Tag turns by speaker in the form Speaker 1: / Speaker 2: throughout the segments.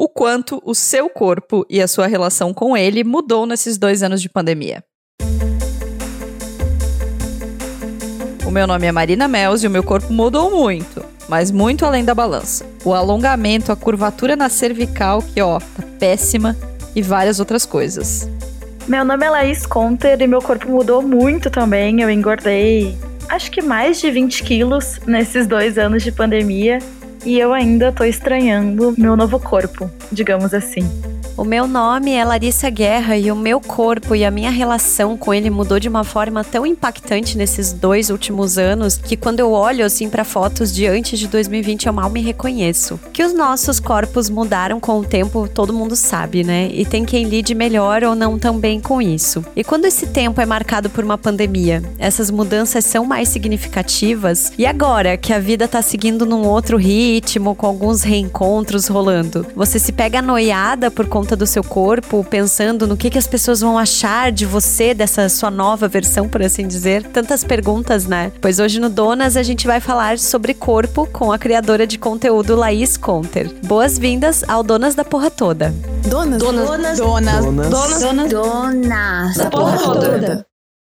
Speaker 1: o quanto o seu corpo e a sua relação com ele mudou nesses dois anos de pandemia. O meu nome é Marina Mels e o meu corpo mudou muito, mas muito além da balança. O alongamento, a curvatura na cervical, que ó, tá péssima, e várias outras coisas.
Speaker 2: Meu nome é Laís Conter e meu corpo mudou muito também. Eu engordei acho que mais de 20 quilos nesses dois anos de pandemia e eu ainda tô estranhando meu novo corpo, digamos assim.
Speaker 3: O meu nome é Larissa Guerra e o meu corpo e a minha relação com ele mudou de uma forma tão impactante nesses dois últimos anos que quando eu olho assim para fotos de antes de 2020 eu mal me reconheço. Que os nossos corpos mudaram com o tempo, todo mundo sabe, né? E tem quem lide melhor ou não tão bem com isso. E quando esse tempo é marcado por uma pandemia, essas mudanças são mais significativas. E agora que a vida tá seguindo num outro ritmo, com alguns reencontros rolando, você se pega noiada por conta conta do seu corpo, pensando no que, que as pessoas vão achar de você, dessa sua nova versão, por assim dizer. Tantas perguntas, né? Pois hoje no Donas a gente vai falar sobre corpo com a criadora de conteúdo Laís Conter. Boas-vindas ao Donas da Porra Toda.
Speaker 4: Donas. Donas. Donas. Donas.
Speaker 5: Donas. Donas. Donas.
Speaker 4: Da Porra Toda.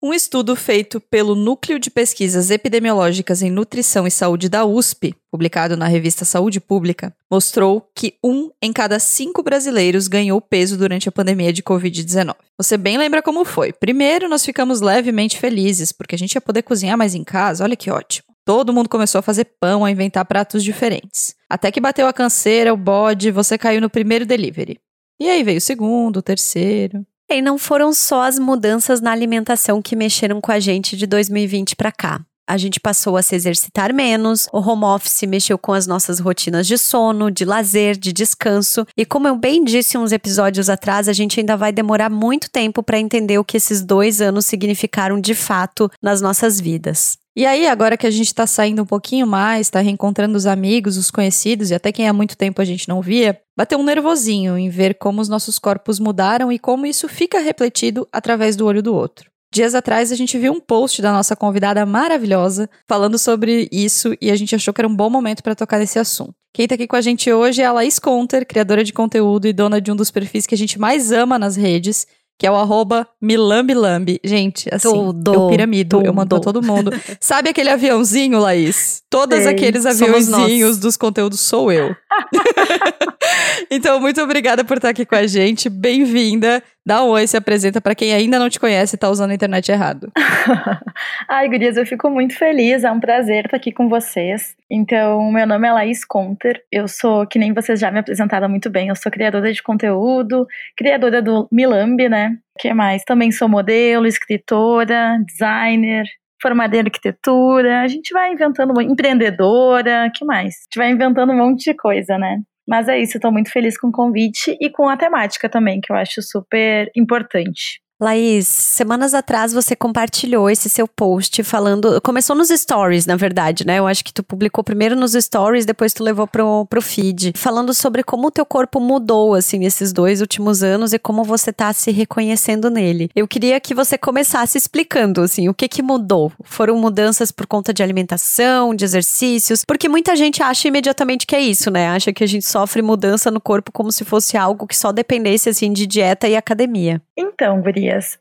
Speaker 1: Um estudo feito pelo Núcleo de Pesquisas Epidemiológicas em Nutrição e Saúde da USP, publicado na revista Saúde Pública, mostrou que um em cada cinco brasileiros ganhou peso durante a pandemia de Covid-19. Você bem lembra como foi. Primeiro, nós ficamos levemente felizes, porque a gente ia poder cozinhar mais em casa, olha que ótimo. Todo mundo começou a fazer pão, a inventar pratos diferentes. Até que bateu a canseira, o bode, você caiu no primeiro delivery. E aí veio o segundo, o terceiro.
Speaker 3: E não foram só as mudanças na alimentação que mexeram com a gente de 2020 para cá. A gente passou a se exercitar menos, o home office mexeu com as nossas rotinas de sono, de lazer, de descanso, e como eu bem disse uns episódios atrás, a gente ainda vai demorar muito tempo para entender o que esses dois anos significaram de fato nas nossas vidas.
Speaker 1: E aí, agora que a gente tá saindo um pouquinho mais, tá reencontrando os amigos, os conhecidos e até quem há muito tempo a gente não via, bateu um nervosinho em ver como os nossos corpos mudaram e como isso fica refletido através do olho do outro. Dias atrás a gente viu um post da nossa convidada maravilhosa falando sobre isso e a gente achou que era um bom momento para tocar nesse assunto. Quem tá aqui com a gente hoje é a Laís Conter, criadora de conteúdo e dona de um dos perfis que a gente mais ama nas redes, que é o arroba milambilambi. Gente, assim, tudo, eu piramido, tudo. eu mando todo mundo. Sabe aquele aviãozinho, Laís? Todos aqueles aviãozinhos dos conteúdos sou eu. então, muito obrigada por estar aqui com a gente. Bem-vinda. Dá um oi, se apresenta para quem ainda não te conhece e tá usando a internet errado.
Speaker 2: Ai, gurias, eu fico muito feliz. É um prazer estar aqui com vocês. Então, meu nome é Laís Conter. Eu sou, que nem vocês já me apresentaram muito bem, eu sou criadora de conteúdo, criadora do Milambi, né? O que mais? Também sou modelo, escritora, designer, formada em arquitetura. A gente vai inventando, empreendedora, que mais? A gente vai inventando um monte de coisa, né? Mas é isso, estou muito feliz com o convite e com a temática também, que eu acho super importante.
Speaker 3: Laís, semanas atrás você compartilhou esse seu post falando. Começou nos stories, na verdade, né? Eu acho que tu publicou primeiro nos stories, depois tu levou pro, pro feed. Falando sobre como o teu corpo mudou, assim, nesses dois últimos anos e como você tá se reconhecendo nele. Eu queria que você começasse explicando, assim, o que que mudou. Foram mudanças por conta de alimentação, de exercícios? Porque muita gente acha imediatamente que é isso, né? Acha que a gente sofre mudança no corpo como se fosse algo que só dependesse, assim, de dieta e academia.
Speaker 2: Então,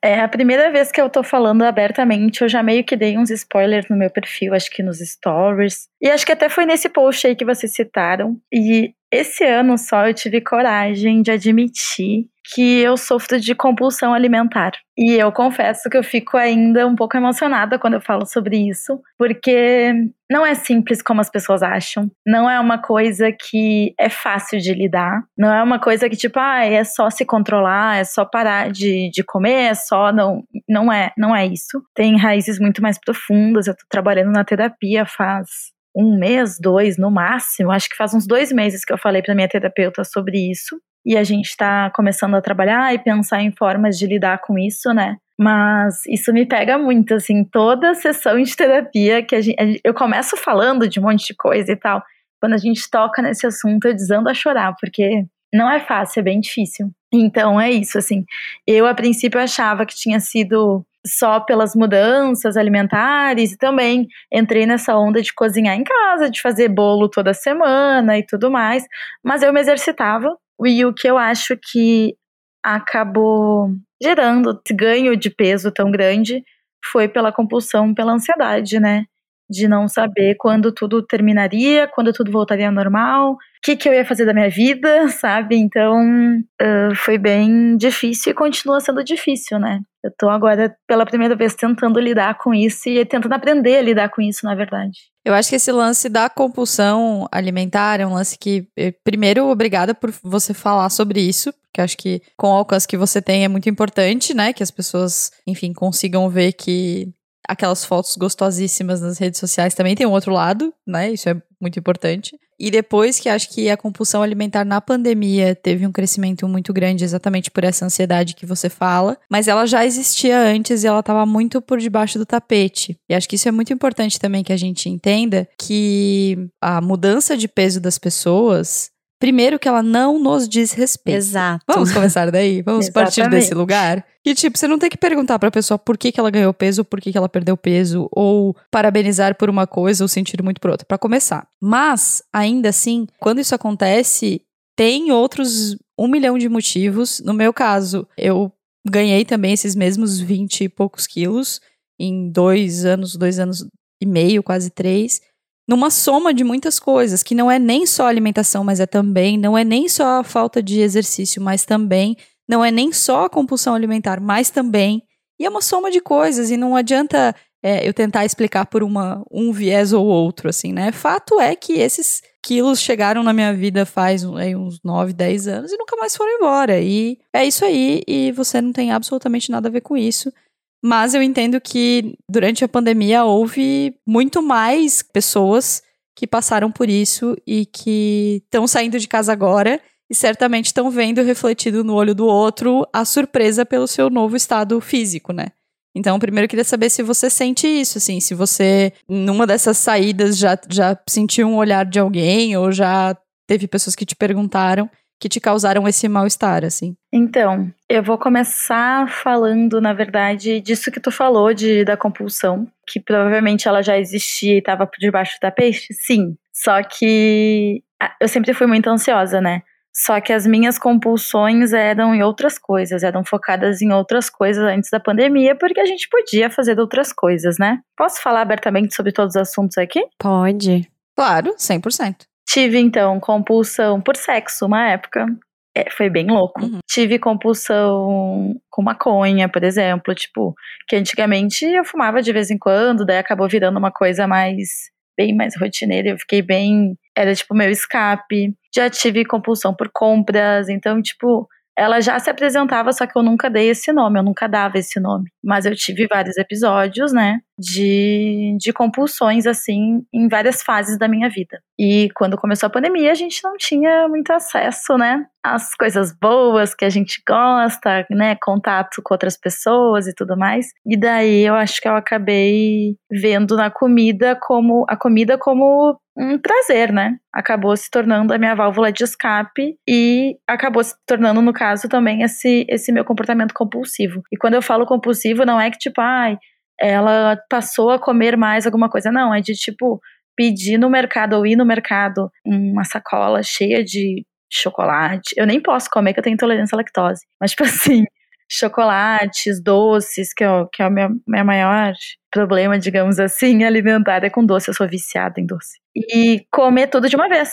Speaker 2: É a primeira vez que eu tô falando abertamente, eu já meio que dei uns spoilers no meu perfil, acho que nos stories. E acho que até foi nesse post aí que vocês citaram. E esse ano só eu tive coragem de admitir que eu sofro de compulsão alimentar. E eu confesso que eu fico ainda um pouco emocionada quando eu falo sobre isso, porque não é simples como as pessoas acham. Não é uma coisa que é fácil de lidar. Não é uma coisa que, tipo, ah, é só se controlar, é só parar de, de comer, é só. Não, não é, não é isso. Tem raízes muito mais profundas. Eu tô trabalhando na terapia faz um mês, dois no máximo. Acho que faz uns dois meses que eu falei para minha terapeuta sobre isso e a gente está começando a trabalhar e pensar em formas de lidar com isso, né? Mas isso me pega muito, assim, toda sessão de terapia que a gente, eu começo falando de um monte de coisa e tal. Quando a gente toca nesse assunto, eu desando a chorar, porque não é fácil, é bem difícil. Então é isso, assim. Eu, a princípio, achava que tinha sido só pelas mudanças alimentares e também entrei nessa onda de cozinhar em casa, de fazer bolo toda semana e tudo mais, mas eu me exercitava E o que eu acho que acabou gerando ganho de peso tão grande foi pela compulsão, pela ansiedade, né? De não saber quando tudo terminaria, quando tudo voltaria ao normal, o que, que eu ia fazer da minha vida, sabe? Então uh, foi bem difícil e continua sendo difícil, né? Eu tô agora, pela primeira vez, tentando lidar com isso e tentando aprender a lidar com isso, na verdade.
Speaker 1: Eu acho que esse lance da compulsão alimentar é um lance que, eh, primeiro, obrigada por você falar sobre isso, porque acho que com o alcance que você tem é muito importante, né? Que as pessoas, enfim, consigam ver que aquelas fotos gostosíssimas nas redes sociais também tem um outro lado, né? Isso é muito importante. E depois que acho que a compulsão alimentar na pandemia teve um crescimento muito grande exatamente por essa ansiedade que você fala, mas ela já existia antes e ela estava muito por debaixo do tapete. E acho que isso é muito importante também que a gente entenda que a mudança de peso das pessoas Primeiro que ela não nos diz respeito.
Speaker 3: Exato.
Speaker 1: Vamos começar daí? Vamos partir desse lugar? Que, tipo, você não tem que perguntar pra pessoa por que, que ela ganhou peso, por que, que ela perdeu peso, ou parabenizar por uma coisa ou sentir muito por outra, para começar. Mas, ainda assim, quando isso acontece, tem outros um milhão de motivos. No meu caso, eu ganhei também esses mesmos 20 e poucos quilos em dois anos, dois anos e meio, quase três numa soma de muitas coisas, que não é nem só alimentação, mas é também, não é nem só a falta de exercício, mas também, não é nem só a compulsão alimentar, mas também, e é uma soma de coisas, e não adianta é, eu tentar explicar por uma, um viés ou outro, assim, né? Fato é que esses quilos chegaram na minha vida faz aí, uns 9, 10 anos e nunca mais foram embora, e é isso aí, e você não tem absolutamente nada a ver com isso. Mas eu entendo que durante a pandemia houve muito mais pessoas que passaram por isso e que estão saindo de casa agora e certamente estão vendo refletido no olho do outro a surpresa pelo seu novo estado físico, né? Então, primeiro eu queria saber se você sente isso, assim, se você, numa dessas saídas, já, já sentiu um olhar de alguém ou já teve pessoas que te perguntaram que te causaram esse mal-estar, assim?
Speaker 2: Então, eu vou começar falando, na verdade, disso que tu falou, de, da compulsão, que provavelmente ela já existia e estava por debaixo da peixe. Sim, só que eu sempre fui muito ansiosa, né? Só que as minhas compulsões eram em outras coisas, eram focadas em outras coisas antes da pandemia, porque a gente podia fazer outras coisas, né? Posso falar abertamente sobre todos os assuntos aqui?
Speaker 3: Pode.
Speaker 1: Claro, 100%.
Speaker 2: Tive, então, compulsão por sexo uma época. É, foi bem louco. Uhum. Tive compulsão com maconha, por exemplo, tipo, que antigamente eu fumava de vez em quando, daí acabou virando uma coisa mais bem mais rotineira, eu fiquei bem, era tipo meu escape. Já tive compulsão por compras, então tipo, ela já se apresentava, só que eu nunca dei esse nome, eu nunca dava esse nome. Mas eu tive vários episódios, né, de, de compulsões, assim, em várias fases da minha vida. E quando começou a pandemia, a gente não tinha muito acesso, né, às coisas boas que a gente gosta, né, contato com outras pessoas e tudo mais. E daí eu acho que eu acabei vendo na comida como a comida como um prazer, né? Acabou se tornando a minha válvula de escape e acabou se tornando, no caso, também esse, esse meu comportamento compulsivo. E quando eu falo compulsivo, não é que tipo, ai, ela passou a comer mais alguma coisa. Não, é de tipo, pedir no mercado ou ir no mercado uma sacola cheia de chocolate. Eu nem posso comer, que eu tenho intolerância à lactose. Mas, tipo assim, chocolates, doces, que é, que é o meu, meu maior problema, digamos assim, alimentar é com doce. Eu sou viciada em doce. E comer tudo de uma vez.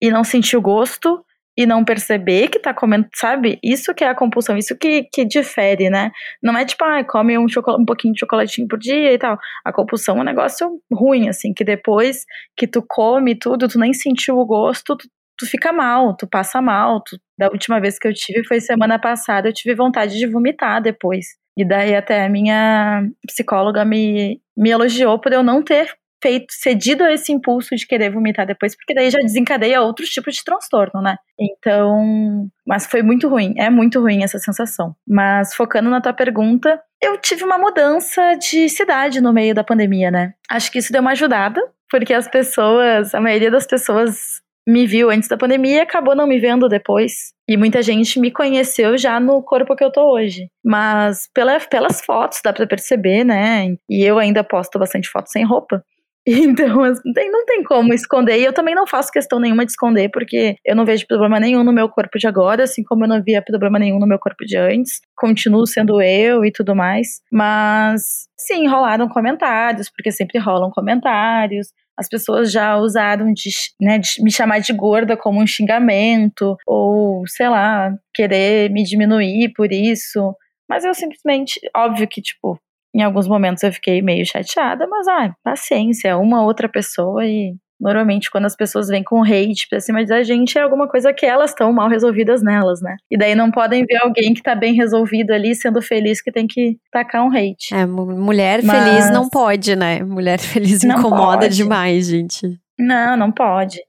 Speaker 2: E não sentir o gosto e não perceber que tá comendo, sabe? Isso que é a compulsão, isso que, que difere, né? Não é tipo, ah, come um, um pouquinho de chocolatinho por dia e tal. A compulsão é um negócio ruim, assim, que depois que tu come tudo, tu nem sentiu o gosto, tu, tu fica mal, tu passa mal. Tu, da última vez que eu tive foi semana passada, eu tive vontade de vomitar depois. E daí até a minha psicóloga me, me elogiou por eu não ter feito, cedido a esse impulso de querer vomitar depois, porque daí já desencadeia outros tipos de transtorno, né? Então, mas foi muito ruim, é muito ruim essa sensação. Mas focando na tua pergunta, eu tive uma mudança de cidade no meio da pandemia, né? Acho que isso deu uma ajudada, porque as pessoas, a maioria das pessoas me viu antes da pandemia e acabou não me vendo depois. E muita gente me conheceu já no corpo que eu tô hoje. Mas pela, pelas fotos dá pra perceber, né? E eu ainda posto bastante fotos sem roupa. Então, não tem, não tem como esconder. E eu também não faço questão nenhuma de esconder, porque eu não vejo problema nenhum no meu corpo de agora, assim como eu não via problema nenhum no meu corpo de antes. Continuo sendo eu e tudo mais. Mas, sim, rolaram comentários, porque sempre rolam comentários. As pessoas já usaram de, né, de me chamar de gorda como um xingamento, ou, sei lá, querer me diminuir por isso. Mas eu simplesmente, óbvio que, tipo, em alguns momentos eu fiquei meio chateada, mas, ah, paciência, uma outra pessoa e Normalmente, quando as pessoas vêm com hate pra cima da gente, é alguma coisa que elas estão mal resolvidas nelas, né? E daí não podem ver alguém que tá bem resolvido ali, sendo feliz, que tem que tacar um hate.
Speaker 3: É, mulher Mas... feliz não pode, né? Mulher feliz incomoda demais, gente.
Speaker 2: Não, não pode.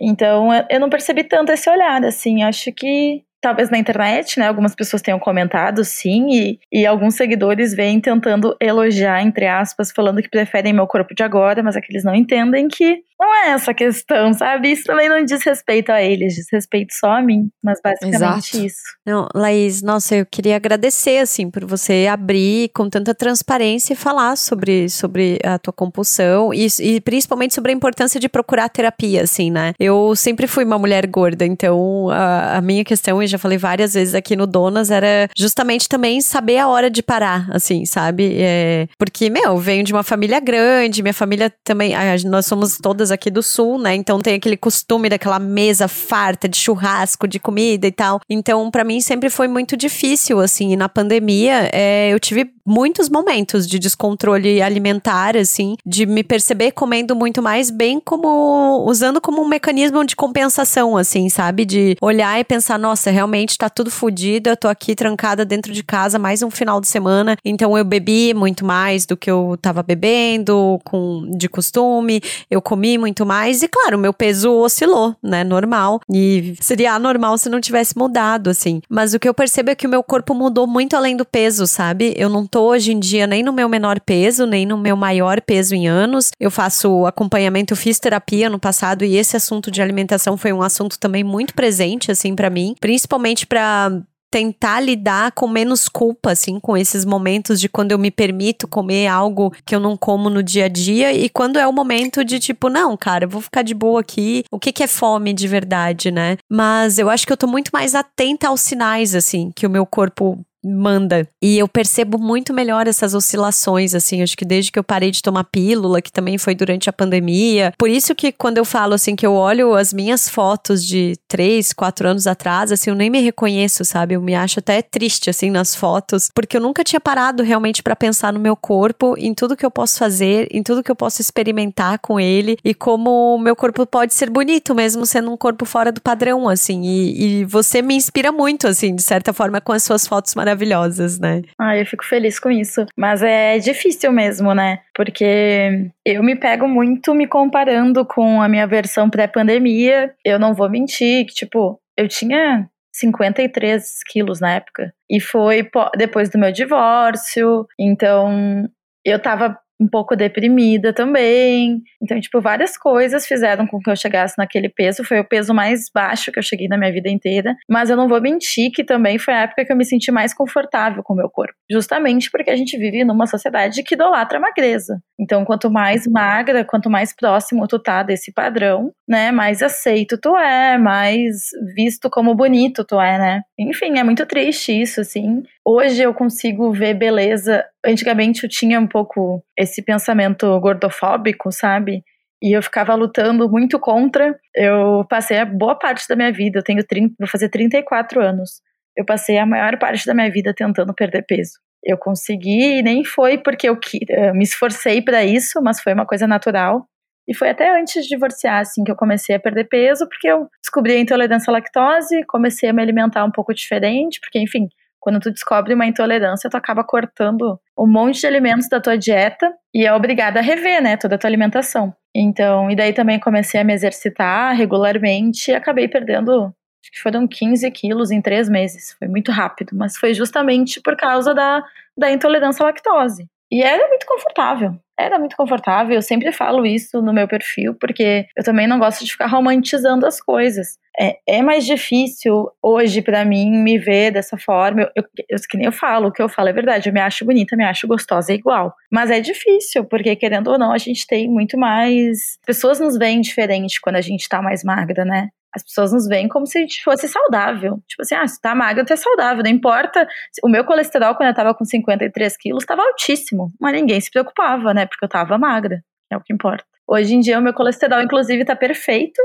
Speaker 2: Então, eu não percebi tanto esse olhar, assim. Acho que talvez na internet, né? Algumas pessoas tenham comentado, sim, e, e alguns seguidores vêm tentando elogiar, entre aspas, falando que preferem meu corpo de agora, mas aqueles não entendem que não é essa a questão, sabe? Isso também não diz respeito a eles, diz respeito só a mim, mas basicamente Exato. isso.
Speaker 3: Não, Laís, nossa, eu queria agradecer, assim, por você abrir com tanta transparência e falar sobre, sobre a tua compulsão e, e principalmente sobre a importância de procurar terapia, assim, né? Eu sempre fui uma mulher gorda, então a, a minha questão, e já falei várias vezes aqui no Donas, era justamente também saber a hora de parar, assim, sabe? É, porque, meu, venho de uma família grande, minha família também, nós somos todas aqui do sul, né? Então tem aquele costume daquela mesa farta de churrasco, de comida e tal. Então, para mim sempre foi muito difícil, assim. E na pandemia, é, eu tive muitos momentos de descontrole alimentar, assim, de me perceber comendo muito mais, bem como usando como um mecanismo de compensação, assim, sabe? De olhar e pensar, nossa, realmente tá tudo fodido, eu tô aqui trancada dentro de casa mais um final de semana, então eu bebi muito mais do que eu tava bebendo, com de costume, eu comi muito mais e claro, meu peso oscilou, né, normal. E seria anormal se não tivesse mudado, assim. Mas o que eu percebo é que o meu corpo mudou muito além do peso, sabe? Eu não tô hoje em dia nem no meu menor peso, nem no meu maior peso em anos. Eu faço acompanhamento, eu fiz terapia no passado e esse assunto de alimentação foi um assunto também muito presente, assim, para mim. Principalmente para tentar lidar com menos culpa, assim, com esses momentos de quando eu me permito comer algo que eu não como no dia a dia e quando é o momento de tipo, não, cara, eu vou ficar de boa aqui. O que, que é fome de verdade, né? Mas eu acho que eu tô muito mais atenta aos sinais, assim, que o meu corpo manda. E eu percebo muito melhor essas oscilações, assim, acho que desde que eu parei de tomar pílula, que também foi durante a pandemia. Por isso que quando eu falo, assim, que eu olho as minhas fotos de três, quatro anos atrás, assim, eu nem me reconheço, sabe? Eu me acho até triste, assim, nas fotos, porque eu nunca tinha parado realmente para pensar no meu corpo, em tudo que eu posso fazer, em tudo que eu posso experimentar com ele e como o meu corpo pode ser bonito, mesmo sendo um corpo fora do padrão, assim. E, e você me inspira muito, assim, de certa forma, com as suas fotos maravilhosas maravilhosas, né?
Speaker 2: Ah, eu fico feliz com isso. Mas é difícil mesmo, né? Porque eu me pego muito me comparando com a minha versão pré-pandemia. Eu não vou mentir, que, tipo, eu tinha 53 quilos na época. E foi depois do meu divórcio. Então, eu tava um pouco deprimida também. Então, tipo, várias coisas fizeram com que eu chegasse naquele peso. Foi o peso mais baixo que eu cheguei na minha vida inteira. Mas eu não vou mentir que também foi a época que eu me senti mais confortável com o meu corpo. Justamente porque a gente vive numa sociedade que idolatra a magreza. Então, quanto mais magra, quanto mais próximo tu tá desse padrão, né, mais aceito tu é, mais visto como bonito tu é, né? Enfim, é muito triste isso, assim. Hoje eu consigo ver beleza. Antigamente eu tinha um pouco esse pensamento gordofóbico, sabe? E eu ficava lutando muito contra. Eu passei a boa parte da minha vida, eu tenho 30, vou fazer 34 anos. Eu passei a maior parte da minha vida tentando perder peso. Eu consegui, e nem foi porque eu, eu me esforcei para isso, mas foi uma coisa natural. E foi até antes de divorciar, assim, que eu comecei a perder peso, porque eu descobri a intolerância à lactose, comecei a me alimentar um pouco diferente, porque, enfim, quando tu descobre uma intolerância, tu acaba cortando um monte de alimentos da tua dieta e é obrigada a rever, né, toda a tua alimentação. Então, e daí também comecei a me exercitar regularmente e acabei perdendo, acho que foram 15 quilos em três meses. Foi muito rápido, mas foi justamente por causa da, da intolerância à lactose. E era muito confortável. Era muito confortável. Eu sempre falo isso no meu perfil, porque eu também não gosto de ficar romantizando as coisas. É, é mais difícil hoje para mim me ver dessa forma. Eu, eu, eu, que nem eu falo, o que eu falo é verdade. Eu me acho bonita, me acho gostosa, é igual. Mas é difícil, porque querendo ou não, a gente tem muito mais. Pessoas nos veem diferente quando a gente tá mais magra, né? As pessoas nos veem como se a gente fosse saudável. Tipo assim, ah, se tá magra, tu é saudável. Não importa. O meu colesterol, quando eu tava com 53 quilos, tava altíssimo. Mas ninguém se preocupava, né? Porque eu tava magra. É o que importa. Hoje em dia, o meu colesterol, inclusive, tá perfeito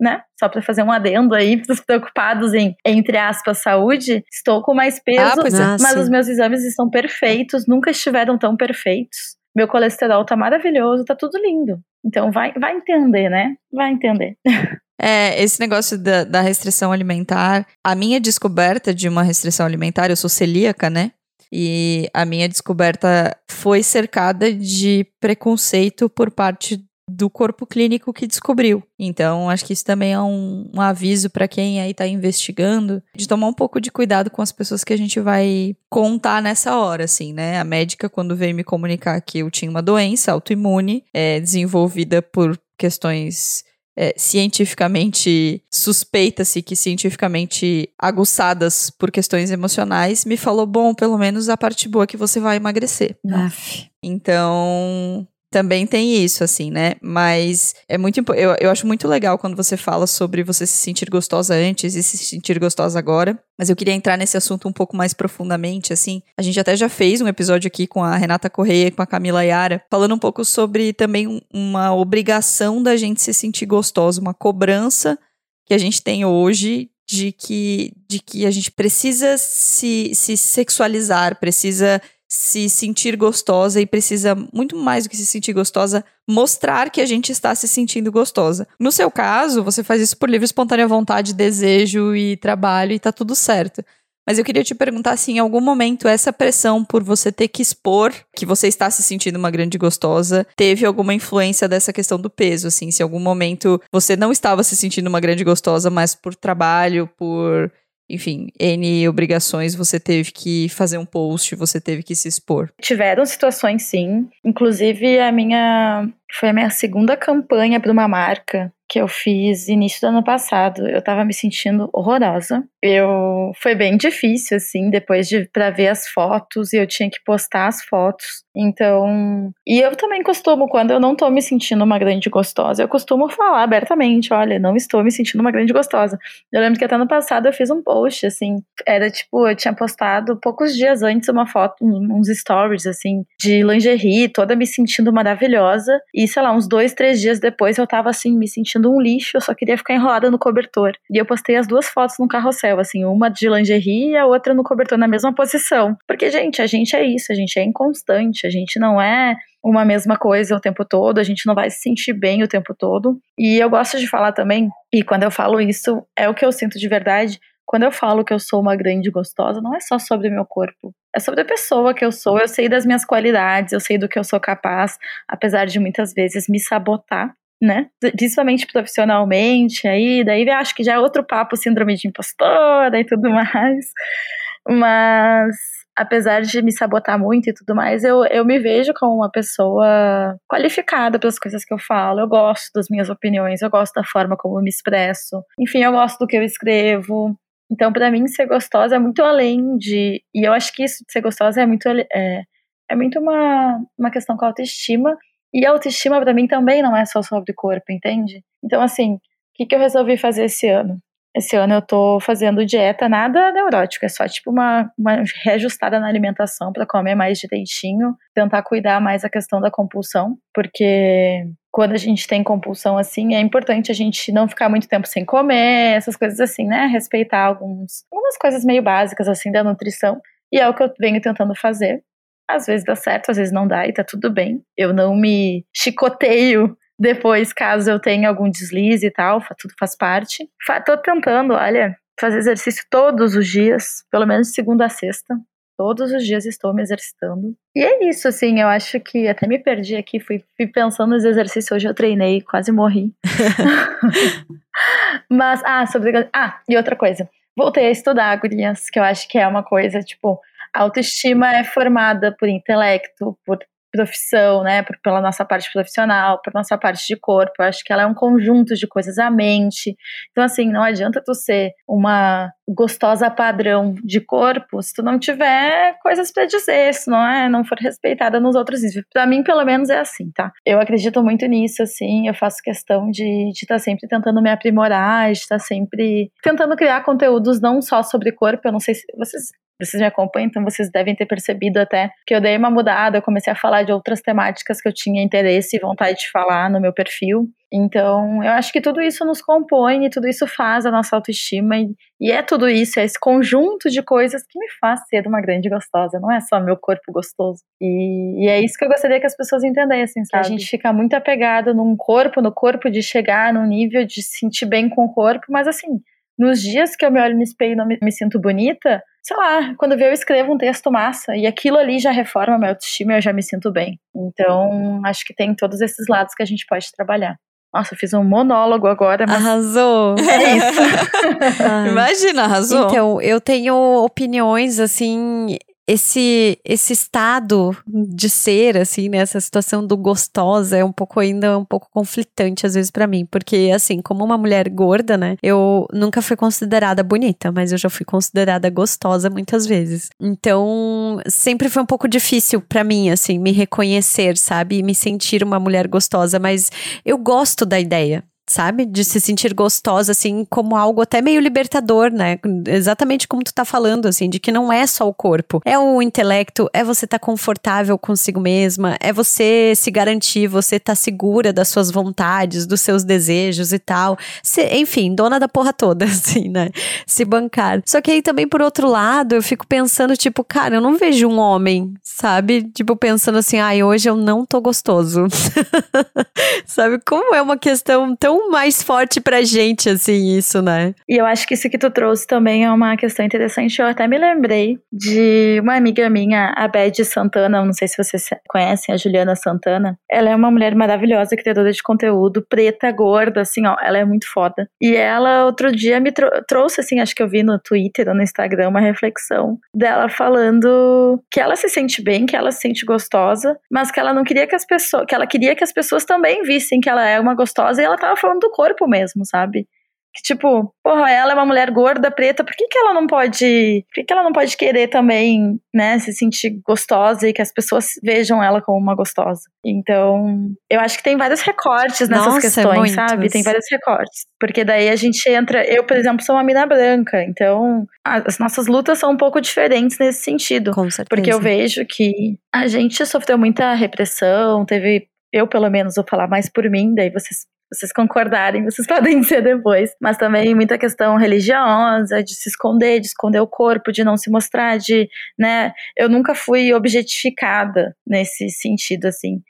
Speaker 2: né? Só para fazer um adendo aí para os preocupados em, entre aspas, saúde, estou com mais peso, ah, é. mas os meus exames estão perfeitos, nunca estiveram tão perfeitos. Meu colesterol tá maravilhoso, tá tudo lindo. Então vai, vai entender, né? Vai entender.
Speaker 1: É, esse negócio da, da restrição alimentar, a minha descoberta de uma restrição alimentar, eu sou celíaca, né? E a minha descoberta foi cercada de preconceito por parte do corpo clínico que descobriu. Então, acho que isso também é um, um aviso para quem aí está investigando, de tomar um pouco de cuidado com as pessoas que a gente vai contar nessa hora, assim, né? A médica, quando veio me comunicar que eu tinha uma doença autoimune, é, desenvolvida por questões é, cientificamente suspeita-se que cientificamente aguçadas por questões emocionais, me falou: bom, pelo menos a parte boa é que você vai emagrecer.
Speaker 3: Aff.
Speaker 1: Então, também tem isso, assim, né? Mas é muito eu, eu acho muito legal quando você fala sobre você se sentir gostosa antes e se sentir gostosa agora. Mas eu queria entrar nesse assunto um pouco mais profundamente, assim. A gente até já fez um episódio aqui com a Renata Correia com a Camila Yara, falando um pouco sobre também uma obrigação da gente se sentir gostosa, uma cobrança que a gente tem hoje de que, de que a gente precisa se, se sexualizar, precisa se sentir gostosa e precisa muito mais do que se sentir gostosa, mostrar que a gente está se sentindo gostosa. No seu caso, você faz isso por livre espontânea vontade, desejo e trabalho e tá tudo certo. Mas eu queria te perguntar se em algum momento essa pressão por você ter que expor que você está se sentindo uma grande gostosa teve alguma influência dessa questão do peso, assim, se em algum momento você não estava se sentindo uma grande gostosa, mas por trabalho, por enfim, N obrigações, você teve que fazer um post, você teve que se expor?
Speaker 2: Tiveram situações sim. Inclusive, a minha. Foi a minha segunda campanha para uma marca que eu fiz início do ano passado. Eu tava me sentindo horrorosa. Eu foi bem difícil assim, depois de para ver as fotos e eu tinha que postar as fotos. Então, e eu também costumo quando eu não tô me sentindo uma grande gostosa, eu costumo falar abertamente, olha, não estou me sentindo uma grande gostosa. Eu lembro que até ano passado eu fiz um post assim, era tipo, eu tinha postado poucos dias antes uma foto, uns stories assim, de lingerie, toda me sentindo maravilhosa, e sei lá, uns dois, três dias depois eu tava assim, me sentindo um lixo, eu só queria ficar enrolada no cobertor. E eu postei as duas fotos no carrossel, assim, uma de lingerie e a outra no cobertor na mesma posição. Porque, gente, a gente é isso, a gente é inconstante, a gente não é uma mesma coisa o tempo todo, a gente não vai se sentir bem o tempo todo. E eu gosto de falar também, e quando eu falo isso, é o que eu sinto de verdade. Quando eu falo que eu sou uma grande gostosa, não é só sobre meu corpo. É sobre a pessoa que eu sou. Eu sei das minhas qualidades, eu sei do que eu sou capaz, apesar de muitas vezes me sabotar né? Principalmente profissionalmente, aí daí acho que já é outro papo, síndrome de impostora e tudo mais. Mas apesar de me sabotar muito e tudo mais, eu, eu me vejo como uma pessoa qualificada pelas coisas que eu falo. Eu gosto das minhas opiniões, eu gosto da forma como eu me expresso. Enfim, eu gosto do que eu escrevo. Então, para mim, ser gostosa é muito além de. E eu acho que isso de ser gostosa é muito, é, é muito uma, uma questão com autoestima e autoestima para mim também não é só sobre corpo, entende? Então, assim, o que, que eu resolvi fazer esse ano? Esse ano eu tô fazendo dieta nada neurótica, é só tipo uma, uma reajustada na alimentação para comer mais direitinho, tentar cuidar mais a questão da compulsão, porque quando a gente tem compulsão assim, é importante a gente não ficar muito tempo sem comer, essas coisas assim, né? Respeitar alguns, algumas coisas meio básicas assim da nutrição. E é o que eu venho tentando fazer. Às vezes dá certo, às vezes não dá e tá tudo bem. Eu não me chicoteio depois caso eu tenha algum deslize e tal, tudo faz parte. Tô tentando, olha, fazer exercício todos os dias, pelo menos segunda a sexta. Todos os dias estou me exercitando. E é isso, assim, eu acho que até me perdi aqui, fui, fui pensando nos exercícios, hoje eu treinei, quase morri. Mas, ah, sobre. Ah, e outra coisa. Voltei a estudar, gurias, que eu acho que é uma coisa, tipo, a autoestima é formada por intelecto, por profissão, né? Por, pela nossa parte profissional, por nossa parte de corpo. Eu acho que ela é um conjunto de coisas, a mente. Então, assim, não adianta tu ser uma gostosa padrão de corpo se tu não tiver coisas para dizer, se não é, não for respeitada nos outros. Para mim, pelo menos é assim, tá? Eu acredito muito nisso, assim, eu faço questão de estar tá sempre tentando me aprimorar, de estar tá sempre tentando criar conteúdos não só sobre corpo, eu não sei se vocês vocês me acompanham, então vocês devem ter percebido até que eu dei uma mudada, eu comecei a falar de outras temáticas que eu tinha interesse e vontade de falar no meu perfil. Então, eu acho que tudo isso nos compõe e tudo isso faz a nossa autoestima e, e é tudo isso, é esse conjunto de coisas que me faz ser uma grande gostosa, não é só meu corpo gostoso. E, e é isso que eu gostaria que as pessoas entendessem, sabe? A gente fica muito apegado num corpo, no corpo de chegar num nível de se sentir bem com o corpo, mas assim, nos dias que eu me olho no espelho e não me, me sinto bonita, sei lá, quando eu escrevo um texto massa e aquilo ali já reforma minha autoestima e eu já me sinto bem. Então, acho que tem todos esses lados que a gente pode trabalhar. Nossa, eu fiz um monólogo agora, mas.
Speaker 3: Arrasou!
Speaker 2: É isso.
Speaker 1: Imagina, arrasou.
Speaker 3: Então, eu tenho opiniões, assim, esse esse estado de ser assim né, situação do gostosa é um pouco ainda um pouco conflitante às vezes para mim. Porque assim como uma mulher gorda né eu nunca fui considerada bonita mas eu já fui considerada gostosa muitas vezes. Então sempre foi um pouco difícil para mim assim me reconhecer sabe e me sentir uma mulher gostosa. Mas eu gosto da ideia sabe? De se sentir gostosa, assim, como algo até meio libertador, né? Exatamente como tu tá falando, assim, de que não é só o corpo. É o intelecto, é você tá confortável consigo mesma, é você se garantir, você tá segura das suas vontades, dos seus desejos e tal. Se, enfim, dona da porra toda, assim, né? Se bancar. Só que aí também, por outro lado, eu fico pensando, tipo, cara, eu não vejo um homem, sabe? Tipo, pensando assim, ai, hoje eu não tô gostoso. sabe? Como é uma questão tão tão mais forte pra gente, assim, isso, né?
Speaker 2: E eu acho que isso que tu trouxe também é uma questão interessante. Eu até me lembrei de uma amiga minha, a Beth Santana, não sei se vocês conhecem, a Juliana Santana. Ela é uma mulher maravilhosa, criadora de conteúdo, preta, gorda, assim, ó, ela é muito foda. E ela, outro dia, me trou trouxe, assim, acho que eu vi no Twitter ou no Instagram, uma reflexão dela falando que ela se sente bem, que ela se sente gostosa, mas que ela não queria que as pessoas, que ela queria que as pessoas também vissem que ela é uma gostosa e ela tava falando do corpo mesmo, sabe? Que tipo, porra, ela é uma mulher gorda, preta, por que, que ela não pode. Por que, que ela não pode querer também, né, se sentir gostosa e que as pessoas vejam ela como uma gostosa? Então, eu acho que tem vários recortes nessas
Speaker 3: Nossa,
Speaker 2: questões,
Speaker 3: muitos.
Speaker 2: sabe? Tem vários recortes. Porque daí a gente entra. Eu, por exemplo, sou uma mina branca, então as nossas lutas são um pouco diferentes nesse sentido.
Speaker 3: Com certeza.
Speaker 2: Porque eu vejo que a gente sofreu muita repressão, teve eu pelo menos vou falar mais por mim, daí vocês vocês concordarem, vocês podem dizer depois. Mas também muita questão religiosa, de se esconder, de esconder o corpo, de não se mostrar, de, né? Eu nunca fui objetificada nesse sentido, assim.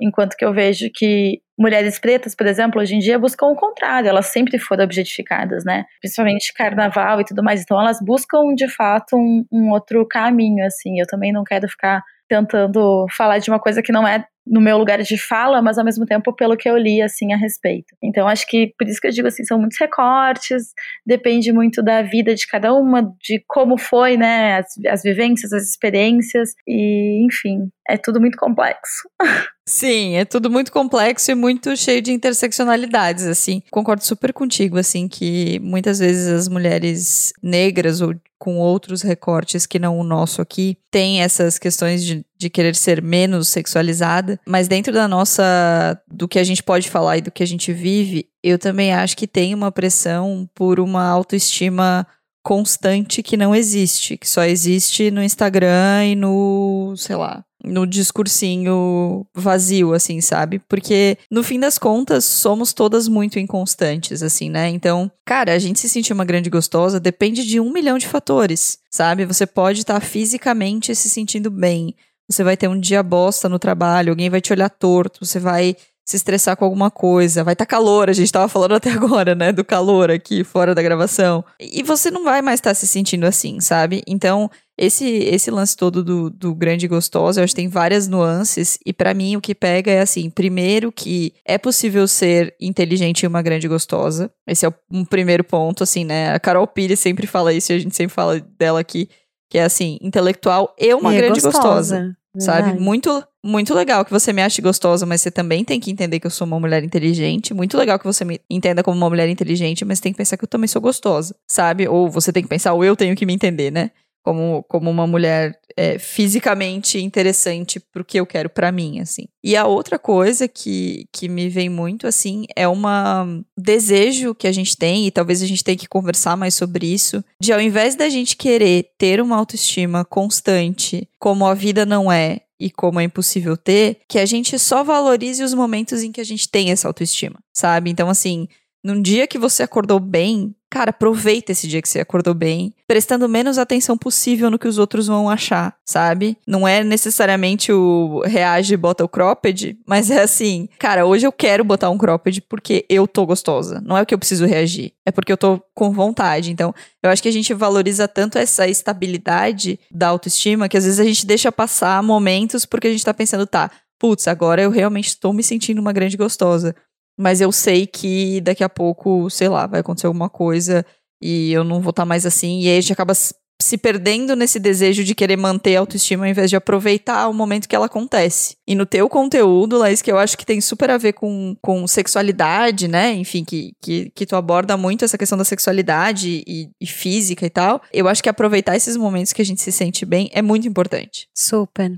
Speaker 2: Enquanto que eu vejo que mulheres pretas, por exemplo, hoje em dia buscam o contrário, elas sempre foram objetificadas, né? Principalmente carnaval e tudo mais. Então elas buscam de fato um, um outro caminho, assim. Eu também não quero ficar tentando falar de uma coisa que não é no meu lugar de fala, mas ao mesmo tempo pelo que eu li assim a respeito. Então acho que por isso que eu digo assim, são muitos recortes, depende muito da vida de cada uma, de como foi, né, as, as vivências, as experiências e enfim, é tudo muito complexo.
Speaker 1: Sim, é tudo muito complexo e muito cheio de interseccionalidades, assim. Concordo super contigo, assim, que muitas vezes as mulheres negras ou com outros recortes que não o nosso aqui. Têm essas questões de, de querer ser menos sexualizada, mas dentro da nossa, do que a gente pode falar e do que a gente vive, eu também acho que tem uma pressão por uma autoestima constante que não existe, que só existe no Instagram e no, sei lá, no discursinho vazio, assim, sabe? Porque, no fim das contas, somos todas muito inconstantes, assim, né? Então, cara, a gente se sentir uma grande gostosa depende de um milhão de fatores, sabe? Você pode estar tá fisicamente se sentindo bem, você vai ter um dia bosta no trabalho, alguém vai te olhar torto, você vai se estressar com alguma coisa, vai estar tá calor, a gente tava falando até agora, né, do calor aqui fora da gravação. E você não vai mais estar tá se sentindo assim, sabe? Então, esse esse lance todo do, do grande gostoso, eu acho que tem várias nuances e para mim o que pega é assim, primeiro que é possível ser inteligente e uma grande gostosa. Esse é um primeiro ponto, assim, né? A Carol Pires sempre fala isso e a gente sempre fala dela aqui, que é assim, intelectual e uma
Speaker 3: e
Speaker 1: grande
Speaker 3: gostosa.
Speaker 1: gostosa. Sabe? Muito, muito legal que você me ache gostosa, mas você também tem que entender que eu sou uma mulher inteligente. Muito legal que você me entenda como uma mulher inteligente, mas tem que pensar que eu também sou gostosa, sabe? Ou você tem que pensar, ou eu tenho que me entender, né? Como, como uma mulher é, fisicamente interessante pro que eu quero pra mim, assim. E a outra coisa que, que me vem muito, assim, é uma desejo que a gente tem, e talvez a gente tenha que conversar mais sobre isso, de ao invés da gente querer ter uma autoestima constante, como a vida não é, e como é impossível ter, que a gente só valorize os momentos em que a gente tem essa autoestima, sabe? Então, assim, num dia que você acordou bem, cara, aproveita esse dia que você acordou bem, prestando menos atenção possível no que os outros vão achar, sabe? Não é necessariamente o reage e bota o cropped, mas é assim, cara, hoje eu quero botar um cropped porque eu tô gostosa. Não é que eu preciso reagir, é porque eu tô com vontade. Então, eu acho que a gente valoriza tanto essa estabilidade da autoestima que às vezes a gente deixa passar momentos porque a gente tá pensando, tá, putz, agora eu realmente estou me sentindo uma grande gostosa. Mas eu sei que daqui a pouco, sei lá, vai acontecer alguma coisa e eu não vou estar mais assim. E aí a gente acaba se perdendo nesse desejo de querer manter a autoestima ao invés de aproveitar o momento que ela acontece. E no teu conteúdo, Laís, que eu acho que tem super a ver com, com sexualidade, né? Enfim, que, que, que tu aborda muito essa questão da sexualidade e, e física e tal. Eu acho que aproveitar esses momentos que a gente se sente bem é muito importante.
Speaker 3: Super.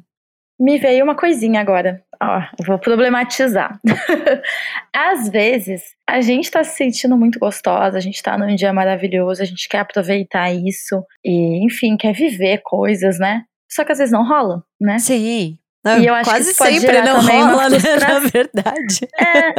Speaker 2: Me veio uma coisinha agora. Ó, vou problematizar. Às vezes, a gente tá se sentindo muito gostosa, a gente tá num dia maravilhoso, a gente quer aproveitar isso e, enfim, quer viver coisas, né? Só que às vezes não rola, né?
Speaker 3: Sim.
Speaker 2: E eu acho que
Speaker 3: Quase
Speaker 2: pode
Speaker 3: sempre não rola, né, na verdade.
Speaker 2: É,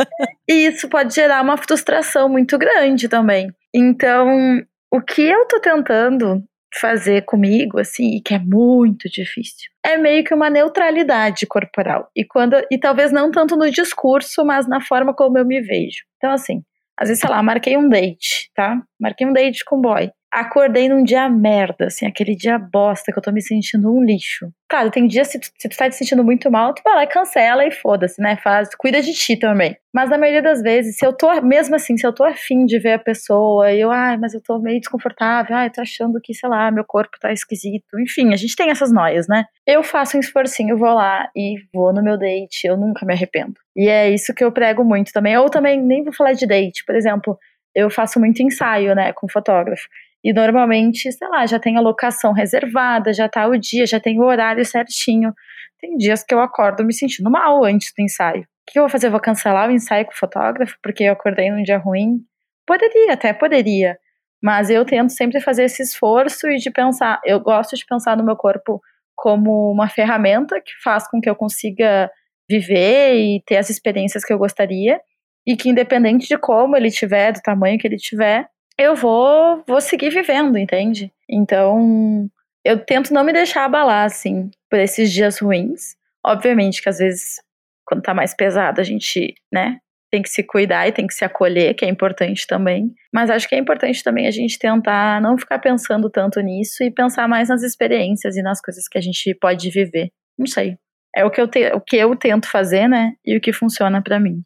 Speaker 2: e isso pode gerar uma frustração muito grande também. Então, o que eu tô tentando fazer comigo, assim, e que é muito difícil, é meio que uma neutralidade corporal. E quando e talvez não tanto no discurso, mas na forma como eu me vejo. Então, assim, às vezes, sei lá, marquei um date, tá? Marquei um date com um boy. Acordei num dia merda, assim, aquele dia bosta que eu tô me sentindo um lixo. Claro, tem dias, se tu, se tu tá te sentindo muito mal, tu vai lá e cancela e foda-se, né? Faz, cuida de ti também. Mas na maioria das vezes, se eu tô, mesmo assim, se eu tô afim de ver a pessoa eu, ai, mas eu tô meio desconfortável, ai, tô achando que, sei lá, meu corpo tá esquisito. Enfim, a gente tem essas noias, né? Eu faço um esforcinho, vou lá e vou no meu date, eu nunca me arrependo. E é isso que eu prego muito também. Ou também, nem vou falar de date, por exemplo, eu faço muito ensaio, né, com fotógrafo. E normalmente, sei lá, já tem a locação reservada, já tá o dia, já tem o horário certinho. Tem dias que eu acordo me sentindo mal antes do ensaio. O que eu vou fazer? Eu vou cancelar o ensaio com o fotógrafo porque eu acordei num dia ruim? Poderia, até poderia. Mas eu tento sempre fazer esse esforço e de pensar. Eu gosto de pensar no meu corpo como uma ferramenta que faz com que eu consiga viver e ter as experiências que eu gostaria. E que, independente de como ele tiver, do tamanho que ele tiver, eu vou, vou seguir vivendo, entende? Então, eu tento não me deixar abalar, assim, por esses dias ruins. Obviamente que às vezes, quando tá mais pesado, a gente, né, tem que se cuidar e tem que se acolher, que é importante também. Mas acho que é importante também a gente tentar não ficar pensando tanto nisso e pensar mais nas experiências e nas coisas que a gente pode viver. Não sei. É o que eu, te, o que eu tento fazer, né? E o que funciona para mim.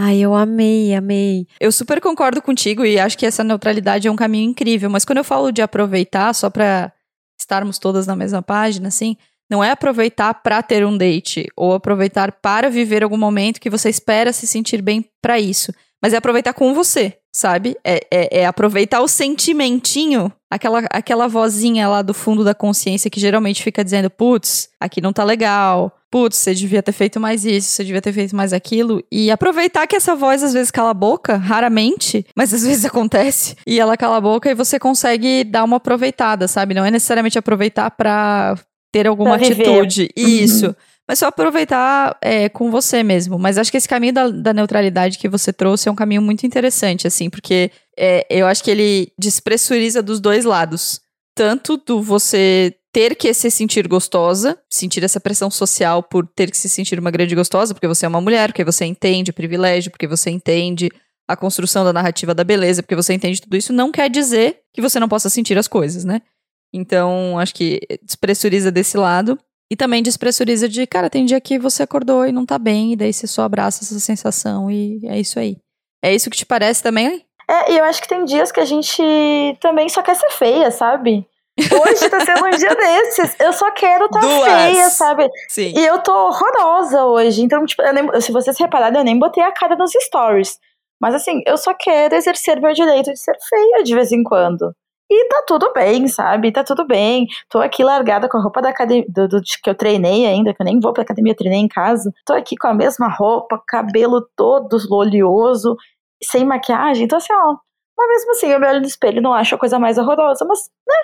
Speaker 3: Ai, eu amei, amei.
Speaker 1: Eu super concordo contigo e acho que essa neutralidade é um caminho incrível, mas quando eu falo de aproveitar, só pra estarmos todas na mesma página, assim, não é aproveitar pra ter um date ou aproveitar para viver algum momento que você espera se sentir bem pra isso, mas é aproveitar com você, sabe? É, é, é aproveitar o sentimentinho, aquela, aquela vozinha lá do fundo da consciência que geralmente fica dizendo, putz, aqui não tá legal, putz, você devia ter feito mais isso, você devia ter feito mais aquilo, e aproveitar que essa voz às vezes cala a boca, raramente, mas às vezes acontece, e ela cala a boca e você consegue dar uma aproveitada, sabe? Não é necessariamente aproveitar pra ter alguma
Speaker 2: Pra
Speaker 1: atitude, isso. Mas só aproveitar é, com você mesmo. Mas acho que esse caminho da, da neutralidade que você trouxe é um caminho muito interessante, assim, porque é, eu acho que ele despressuriza dos dois lados. Tanto do você ter que se sentir gostosa, sentir essa pressão social por ter que se sentir uma grande gostosa, porque você é uma mulher, porque você entende o privilégio, porque você entende a construção da narrativa da beleza, porque você entende tudo isso, não quer dizer que você não possa sentir as coisas, né? Então, acho que despressuriza desse lado. E também despressuriza de, cara, tem dia que você acordou e não tá bem, e daí você só abraça essa sensação e é isso aí. É isso que te parece também?
Speaker 2: É, e eu acho que tem dias que a gente também só quer ser feia, sabe? Hoje tá sendo um dia desses. Eu só quero estar tá feia, sabe?
Speaker 1: Sim.
Speaker 2: E eu tô horrorosa hoje. Então, tipo, nem, se vocês repararem, eu nem botei a cara nos stories. Mas assim, eu só quero exercer meu direito de ser feia de vez em quando. E tá tudo bem, sabe? Tá tudo bem. Tô aqui largada com a roupa da academia, do, do, que eu treinei ainda, que eu nem vou pra academia, treinei em casa. Tô aqui com a mesma roupa, cabelo todo oleoso, sem maquiagem. Então, assim, ó. Mas mesmo assim, eu me olho no espelho e não acho a coisa mais horrorosa. Mas, né?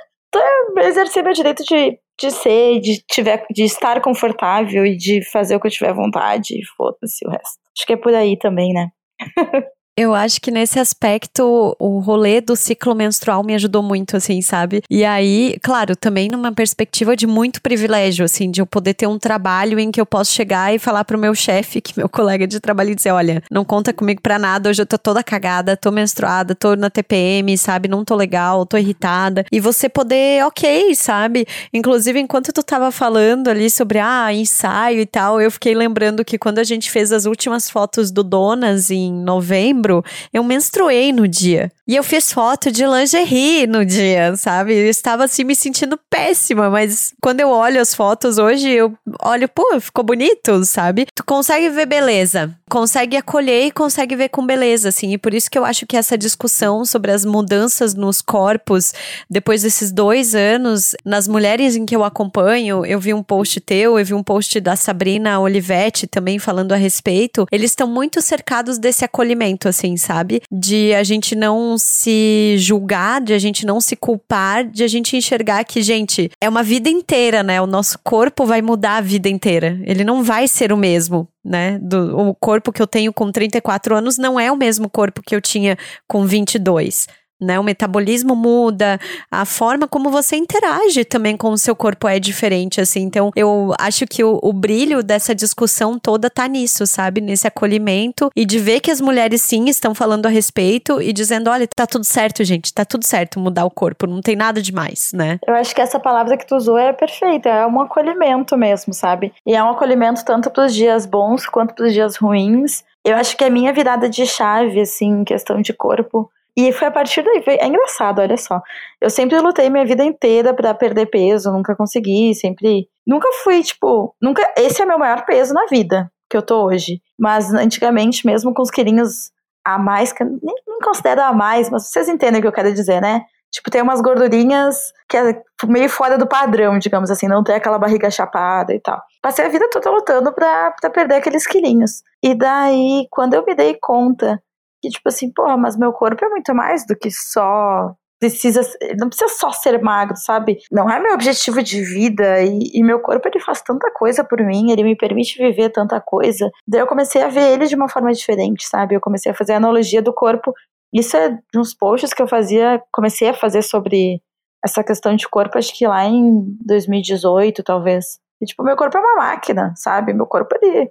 Speaker 2: Exercer meu direito de, de ser, de, tiver, de estar confortável e de fazer o que eu tiver vontade. E foda-se o resto. Acho que é por aí também, né?
Speaker 3: Eu acho que nesse aspecto, o rolê do ciclo menstrual me ajudou muito, assim, sabe? E aí, claro, também numa perspectiva de muito privilégio, assim, de eu poder ter um trabalho em que eu posso chegar e falar pro meu chefe, que meu colega de trabalho, e dizer: olha, não conta comigo pra nada, hoje eu tô toda cagada, tô menstruada, tô na TPM, sabe? Não tô legal, tô irritada. E você poder, ok, sabe? Inclusive, enquanto tu tava falando ali sobre, ah, ensaio e tal, eu fiquei lembrando que quando a gente fez as últimas fotos do Donas em novembro, lembro, eu menstruei no dia. E eu fiz foto de lingerie no dia, sabe? Eu estava assim me sentindo péssima, mas quando eu olho as fotos hoje, eu olho, pô, ficou bonito, sabe? Tu consegue ver beleza, consegue acolher e consegue ver com beleza, assim. E por isso que eu acho que essa discussão sobre as mudanças nos corpos depois desses dois anos, nas mulheres em que eu acompanho, eu vi um post teu, eu vi um post da Sabrina Olivetti também falando a respeito. Eles estão muito cercados desse acolhimento, assim, sabe? De a gente não se julgar, de a gente não se culpar, de a gente enxergar que, gente, é uma vida inteira, né? O nosso corpo vai mudar a vida inteira. Ele não vai ser o mesmo, né? Do, o corpo que eu tenho com 34 anos não é o mesmo corpo que eu tinha com 22 né? O metabolismo muda, a forma como você interage também com o seu corpo é diferente, assim. Então, eu acho que o, o, brilho dessa discussão toda tá nisso, sabe? Nesse acolhimento e de ver que as mulheres sim estão falando a respeito e dizendo: olha, tá tudo certo, gente, tá tudo certo mudar o corpo, não tem nada demais, né?
Speaker 2: Eu acho que essa palavra que tu usou é perfeita, é um acolhimento mesmo, sabe? E é um acolhimento tanto pros dias bons quanto pros dias ruins. Eu acho que a minha virada de chave, assim, em questão de corpo, e foi a partir daí. É engraçado, olha só. Eu sempre lutei minha vida inteira para perder peso, nunca consegui, sempre. Nunca fui, tipo. nunca Esse é meu maior peso na vida, que eu tô hoje. Mas antigamente, mesmo com os quilinhos a mais, que eu nem, nem considero a mais, mas vocês entendem o que eu quero dizer, né? Tipo, tem umas gordurinhas que é meio fora do padrão, digamos assim, não tem aquela barriga chapada e tal. Passei a vida toda lutando pra, pra perder aqueles quilinhos. E daí, quando eu me dei conta que tipo assim, porra, mas meu corpo é muito mais do que só precisa não precisa só ser magro, sabe? Não é meu objetivo de vida e, e, meu corpo ele faz tanta coisa por mim, ele me permite viver tanta coisa. Daí eu comecei a ver ele de uma forma diferente, sabe? Eu comecei a fazer a analogia do corpo. Isso é de uns posts que eu fazia, comecei a fazer sobre essa questão de corpo, acho que lá em 2018, talvez. E, tipo, meu corpo é uma máquina, sabe? Meu corpo ele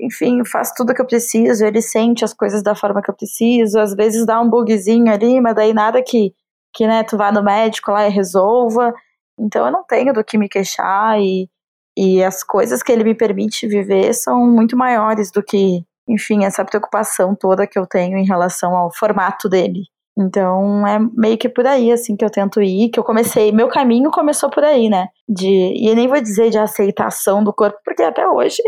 Speaker 2: enfim, faz tudo que eu preciso, ele sente as coisas da forma que eu preciso, às vezes dá um bugzinho ali, mas daí nada que, que né, tu vá no médico lá e resolva. Então eu não tenho do que me queixar e, e as coisas que ele me permite viver são muito maiores do que, enfim, essa preocupação toda que eu tenho em relação ao formato dele. Então é meio que por aí assim que eu tento ir, que eu comecei, meu caminho começou por aí, né? De e nem vou dizer de aceitação do corpo, porque até hoje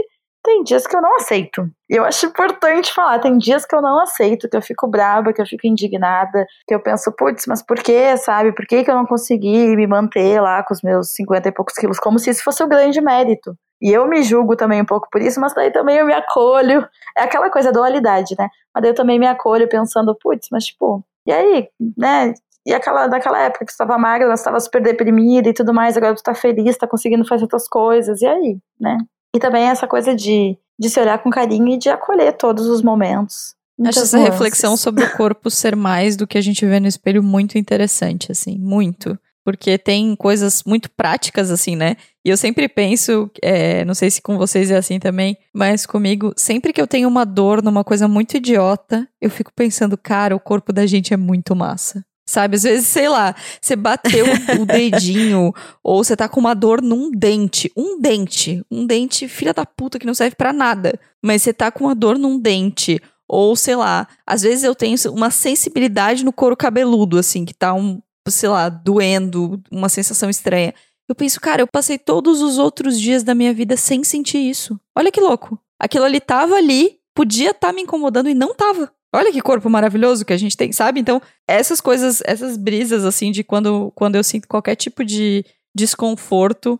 Speaker 2: tem dias que eu não aceito. Eu acho importante falar, tem dias que eu não aceito, que eu fico braba, que eu fico indignada, que eu penso, putz, mas por que, sabe? Por que, que eu não consegui me manter lá com os meus 50 e poucos quilos? Como se isso fosse um grande mérito. E eu me julgo também um pouco por isso, mas daí também eu me acolho. É aquela coisa, dualidade, né? Mas daí eu também me acolho pensando, putz, mas tipo, e aí, né? E aquela, daquela época que tu estava magra, você estava super deprimida e tudo mais, agora tu tá feliz, tá conseguindo fazer outras coisas, e aí, né? E também essa coisa de, de se olhar com carinho e de acolher todos os momentos.
Speaker 1: Acho essa nuances. reflexão sobre o corpo ser mais do que a gente vê no espelho muito interessante, assim, muito. Porque tem coisas muito práticas, assim, né? E eu sempre penso, é, não sei se com vocês é assim também, mas comigo, sempre que eu tenho uma dor numa coisa muito idiota, eu fico pensando, cara, o corpo da gente é muito massa. Sabe, às vezes, sei lá, você bateu o dedinho ou você tá com uma dor num dente, um dente, um dente filha da puta que não serve para nada, mas você tá com uma dor num dente ou sei lá, às vezes eu tenho uma sensibilidade no couro cabeludo assim, que tá um sei lá, doendo, uma sensação estranha. Eu penso, cara, eu passei todos os outros dias da minha vida sem sentir isso. Olha que louco. Aquilo ali tava ali, podia estar tá me incomodando e não tava. Olha que corpo maravilhoso que a gente tem, sabe? Então, essas coisas, essas brisas, assim, de quando, quando eu sinto qualquer tipo de desconforto,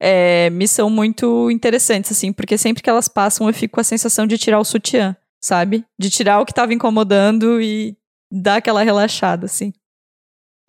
Speaker 1: é, me são muito interessantes, assim, porque sempre que elas passam eu fico com a sensação de tirar o sutiã, sabe? De tirar o que tava incomodando e dar aquela relaxada, assim.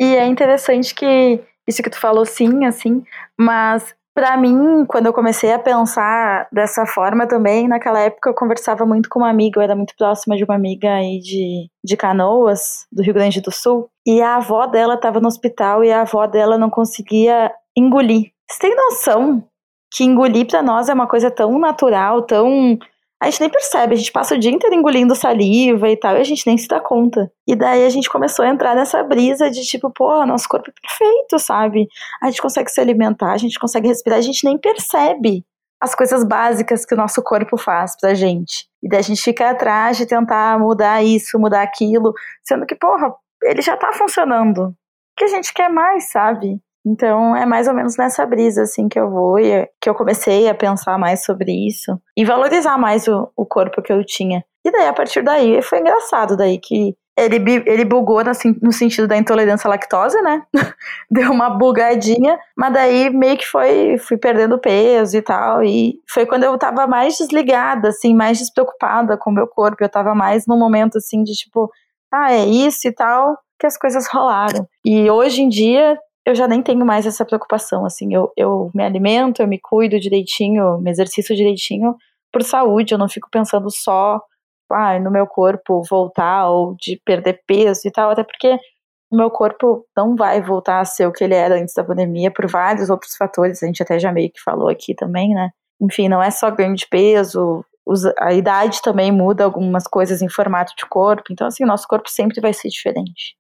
Speaker 2: E é interessante que isso que tu falou sim, assim, mas para mim, quando eu comecei a pensar dessa forma também, naquela época eu conversava muito com uma amiga, eu era muito próxima de uma amiga aí de, de Canoas, do Rio Grande do Sul, e a avó dela estava no hospital e a avó dela não conseguia engolir. Você tem noção que engolir para nós é uma coisa tão natural, tão a gente nem percebe, a gente passa o dia inteiro engolindo saliva e tal, e a gente nem se dá conta. E daí a gente começou a entrar nessa brisa de tipo, pô, nosso corpo é perfeito, sabe? A gente consegue se alimentar, a gente consegue respirar, a gente nem percebe as coisas básicas que o nosso corpo faz pra gente. E daí a gente fica atrás de tentar mudar isso, mudar aquilo, sendo que, porra, ele já tá funcionando. O que a gente quer mais, sabe? Então é mais ou menos nessa brisa assim que eu vou e que eu comecei a pensar mais sobre isso e valorizar mais o, o corpo que eu tinha. E daí a partir daí foi engraçado daí que ele, ele bugou no sentido da intolerância à lactose, né? Deu uma bugadinha, mas daí meio que foi, fui perdendo peso e tal. E foi quando eu tava mais desligada, assim, mais despreocupada com o meu corpo. Eu tava mais num momento, assim, de tipo, ah, é isso e tal, que as coisas rolaram. E hoje em dia, eu já nem tenho mais essa preocupação, assim, eu, eu me alimento, eu me cuido direitinho, me exercício direitinho por saúde, eu não fico pensando só ah, no meu corpo voltar ou de perder peso e tal, até porque o meu corpo não vai voltar a ser o que ele era antes da pandemia por vários outros fatores, a gente até já meio que falou aqui também, né? Enfim, não é só ganho de peso, a idade também muda algumas coisas em formato de corpo, então assim, o nosso corpo sempre vai ser diferente.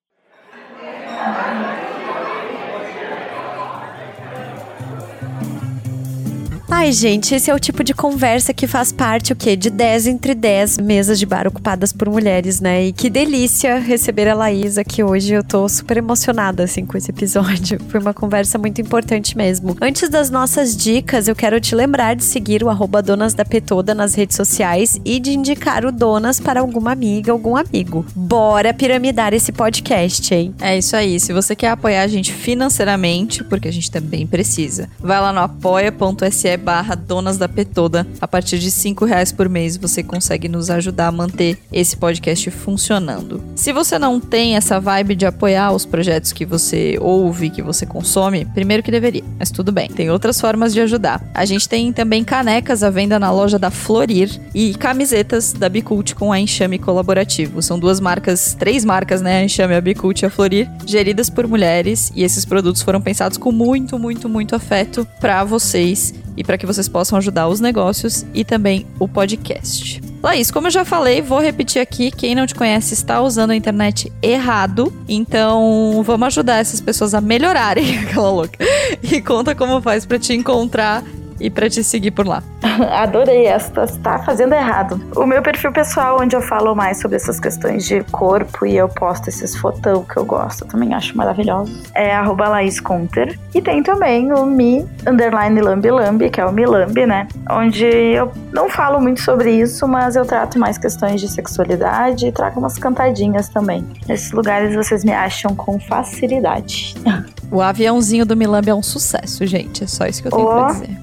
Speaker 3: Ai, gente, esse é o tipo de conversa que faz parte, o quê? De 10 entre 10 mesas de bar ocupadas por mulheres, né? E que delícia receber a Laís aqui hoje. Eu tô super emocionada, assim, com esse episódio. Foi uma conversa muito importante mesmo. Antes das nossas dicas, eu quero te lembrar de seguir o arroba Donas da Petoda nas redes sociais e de indicar o Donas para alguma amiga, algum amigo. Bora piramidar esse podcast, hein?
Speaker 1: É isso aí. Se você quer apoiar a gente financeiramente, porque a gente também precisa, vai lá no apoia.se barra Donas da Petoda. A partir de cinco reais por mês você consegue nos ajudar a manter esse podcast funcionando. Se você não tem essa vibe de apoiar os projetos que você ouve, que você consome, primeiro que deveria, mas tudo bem. Tem outras formas de ajudar. A gente tem também canecas à venda na loja da Florir e camisetas da Bicult com a Enxame Colaborativo. São duas marcas, três marcas, né? A Enxame, a Bicult e a Florir, geridas por mulheres e esses produtos foram pensados com muito, muito, muito afeto para vocês e para que vocês possam ajudar os negócios e também o podcast. Laís, como eu já falei, vou repetir aqui: quem não te conhece está usando a internet errado, então vamos ajudar essas pessoas a melhorarem aquela louca. E conta como faz para te encontrar e para te seguir por lá.
Speaker 2: Adorei esta, está fazendo errado. O meu perfil pessoal, onde eu falo mais sobre essas questões de corpo e eu posto esses fotão que eu gosto, também acho maravilhoso, é arroba Laís Conter. E tem também o Mi underline Lambi Lambi, que é o Milambi, né? Onde eu não falo muito sobre isso, mas eu trato mais questões de sexualidade e trago umas cantadinhas também. Nesses lugares vocês me acham com facilidade.
Speaker 1: O aviãozinho do Milambi é um sucesso, gente. É só isso que eu tenho oh. pra dizer.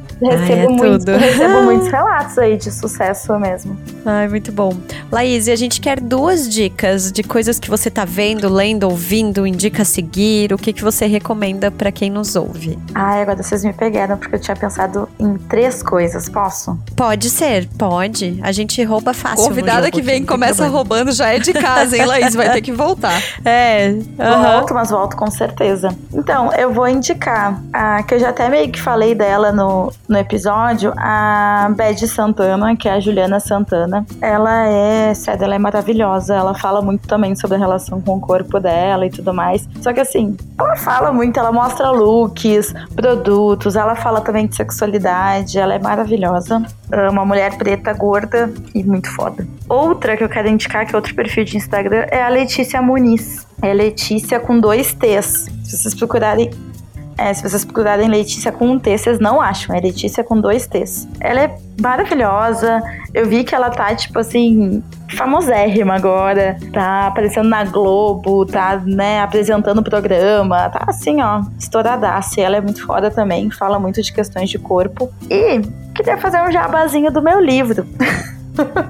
Speaker 2: recebo, Ai, é muito, recebo muitos relatos aí de sucesso mesmo.
Speaker 3: Ai, muito bom. Laís, e a gente quer duas dicas de coisas que você tá vendo, lendo, ouvindo, indica seguir, o que, que você recomenda para quem nos ouve?
Speaker 2: Ai, agora vocês me pegaram, porque eu tinha pensado em três coisas, posso?
Speaker 3: Pode ser, pode. A gente rouba fácil.
Speaker 1: Convidada que vem começa roubando já é de casa, hein, Laís? Vai ter que voltar.
Speaker 3: É.
Speaker 2: Uhum. Volto, mas volto com certeza. Então, eu vou indicar a que eu já até meio que falei dela no, no episódio, a Bad Santana, que é a Juliana Santana, ela é, sério, ela é maravilhosa. Ela fala muito também sobre a relação com o corpo dela e tudo mais. Só que assim, ela fala muito, ela mostra looks, produtos, ela fala também de sexualidade, ela é maravilhosa. É uma mulher preta, gorda e muito foda. Outra que eu quero indicar, que é outro perfil de Instagram, é a Letícia Muniz. É Letícia com dois T's. Se vocês procurarem é, se vocês procurarem Letícia com um T, vocês não acham. É Letícia com dois T's. Ela é maravilhosa. Eu vi que ela tá, tipo assim, famosérrima agora. Tá aparecendo na Globo, tá, né, apresentando o programa. Tá assim, ó, estouradaça. E ela é muito foda também, fala muito de questões de corpo. E queria fazer um jabazinho do meu livro.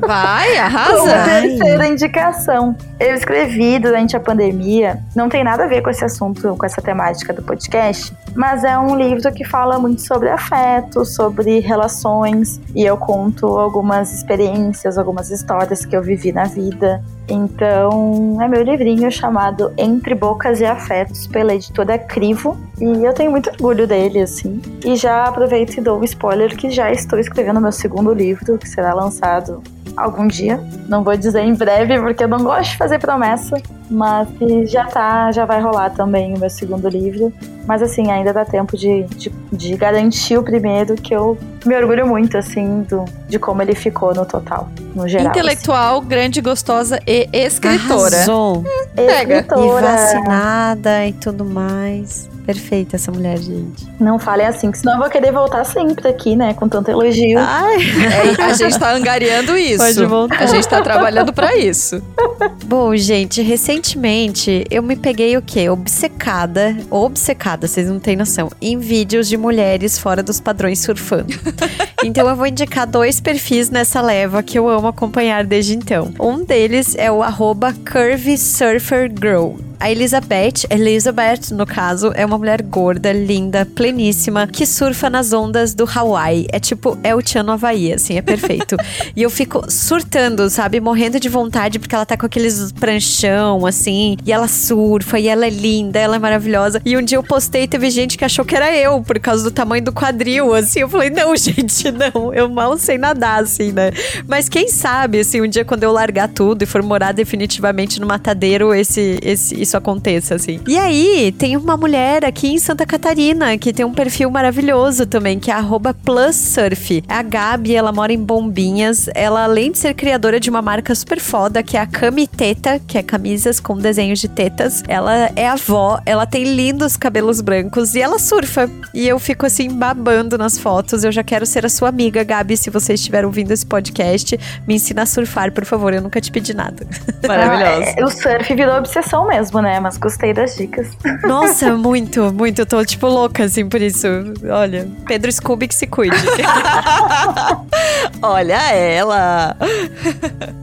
Speaker 1: Vai, arrasa!
Speaker 2: Como terceira indicação. Eu escrevi durante a pandemia, não tem nada a ver com esse assunto, com essa temática do podcast, mas é um livro que fala muito sobre afeto, sobre relações, e eu conto algumas experiências, algumas histórias que eu vivi na vida. Então, é meu livrinho chamado Entre Bocas e Afetos, pela editora Crivo, e eu tenho muito orgulho dele, assim. E já aproveito e dou um spoiler que já estou escrevendo meu segundo livro, que será lançado algum dia. Não vou dizer em breve, porque eu não gosto de fazer promessa, mas que já tá, já vai rolar também o meu segundo livro. Mas assim, ainda dá tempo de, de, de garantir o primeiro, que eu me orgulho muito, assim, do, de como ele ficou no total, no geral.
Speaker 1: Intelectual,
Speaker 2: assim.
Speaker 1: grande, gostosa e escritora.
Speaker 3: Arrasou.
Speaker 2: Pega.
Speaker 3: E vacinada e tudo mais. Perfeita essa mulher, gente.
Speaker 2: Não falem assim, que senão eu vou querer voltar sempre aqui, né? Com tanto elogio.
Speaker 3: Ai.
Speaker 1: É, a gente tá angariando isso.
Speaker 3: Pode voltar.
Speaker 1: A gente tá trabalhando para isso.
Speaker 3: Bom, gente, recentemente eu me peguei o quê? Obcecada, obcecada, vocês não têm noção, em vídeos de mulheres fora dos padrões surfando. então eu vou indicar dois perfis nessa leva que eu amo acompanhar desde então. Um deles é o arroba Curvy Surfer Girl. A Elizabeth, Elizabeth, no caso, é uma mulher gorda, linda, pleníssima, que surfa nas ondas do Hawaii. É tipo, é o Tchan no Havaí, assim, é perfeito. e eu fico surtando, sabe? Morrendo de vontade, porque ela tá com aqueles pranchão, assim, e ela surfa, e ela é linda, ela é maravilhosa. E um dia eu postei e teve gente que achou que era eu, por causa do tamanho do quadril, assim. Eu falei, não, gente, não, eu mal sei nadar, assim, né? Mas quem sabe, assim, um dia quando eu largar tudo e for morar definitivamente no matadeiro, esse, esse, isso aconteça, assim. E aí, tem uma mulher aqui em Santa Catarina que tem um perfil maravilhoso também, que é @plussurf. É a Gabi, ela mora em Bombinhas. Ela, além de ser criadora de uma marca super foda, que é a Cami Teta, que é camisas com desenhos de tetas. Ela é avó, ela tem lindos cabelos brancos e ela surfa. E eu fico assim babando nas fotos. Eu já quero ser a sua amiga, Gabi, se você estiver ouvindo esse podcast, me ensina a surfar, por favor. Eu nunca te pedi nada.
Speaker 1: Maravilhosa.
Speaker 2: Ah, é, o surf virou obsessão mesmo, né? Mas gostei das dicas.
Speaker 3: Nossa, muito, muito. Eu tô, tipo, louca, assim, por isso. Olha, Pedro Scooby que se cuide.
Speaker 1: Olha ela!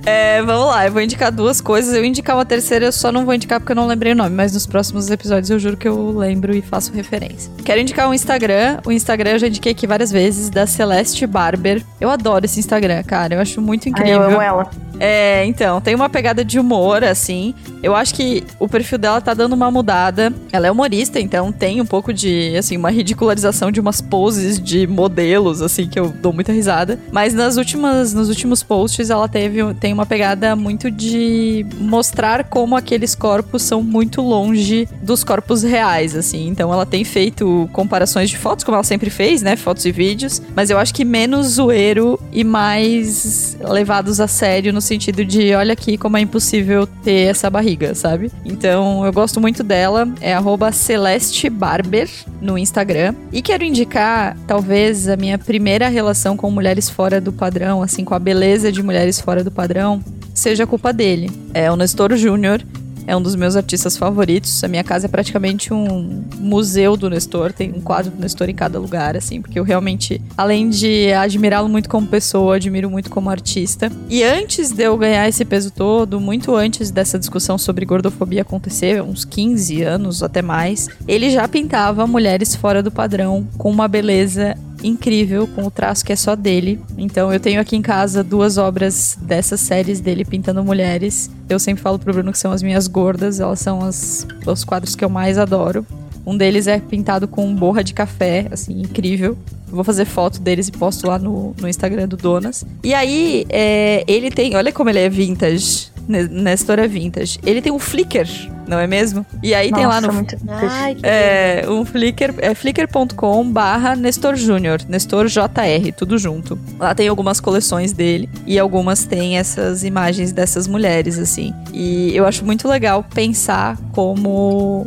Speaker 1: É, vamos lá, eu vou indicar duas coisas. Eu indicar uma terceira, eu só não vou indicar porque eu não lembrei o nome, mas nos próximos episódios eu juro que eu lembro e faço referência. Quero indicar um Instagram. O Instagram eu já indiquei aqui várias vezes, da Celeste Barber. Eu adoro esse Instagram, cara. Eu acho muito incrível.
Speaker 2: Ai, eu amo ela.
Speaker 1: É, então, tem uma pegada de humor, assim. Eu acho que o perfil dela tá dando uma mudada. Ela é humorista, então tem um pouco de, assim, uma ridicularização de umas poses de modelos, assim, que eu dou muita risada. Mas nas últimas, nos últimos posts, ela teve, tem uma pegada muito de mostrar como aqueles corpos são muito longe dos corpos reais, assim. Então ela tem feito comparações de fotos, como ela sempre fez, né? Fotos e vídeos. Mas eu acho que menos zoeiro e mais levados a sério no sentido de olha aqui como é impossível ter essa barriga, sabe? Então eu gosto muito dela, é arroba Celeste Barber no Instagram. E quero indicar, talvez, a minha primeira relação com mulheres fora do padrão, assim, com a beleza de mulheres fora do padrão, seja culpa dele. É o Nestor Júnior, é um dos meus artistas favoritos. A minha casa é praticamente um museu do Nestor, tem um quadro do Nestor em cada lugar, assim, porque eu realmente, além de admirá-lo muito como pessoa, admiro muito como artista. E antes de eu ganhar esse peso todo, muito antes dessa discussão sobre gordofobia acontecer, uns 15 anos até mais, ele já pintava mulheres fora do padrão com uma beleza incrível com o traço que é só dele. Então eu tenho aqui em casa duas obras dessas séries dele pintando mulheres. Eu sempre falo pro Bruno que são as minhas gordas, elas são as, os quadros que eu mais adoro. Um deles é pintado com borra de café, assim, incrível. Vou fazer foto deles e posto lá no, no Instagram do Donas. E aí, é, ele tem. Olha como ele é vintage. Nestor é vintage. Ele tem um Flickr, não é mesmo? E aí
Speaker 2: Nossa,
Speaker 1: tem lá no.
Speaker 2: Muito
Speaker 3: Ai, que
Speaker 1: É, um Flickr, é flickr.com barra Nestor Júnior, Nestor JR, tudo junto. Lá tem algumas coleções dele e algumas tem essas imagens dessas mulheres, assim. E eu acho muito legal pensar como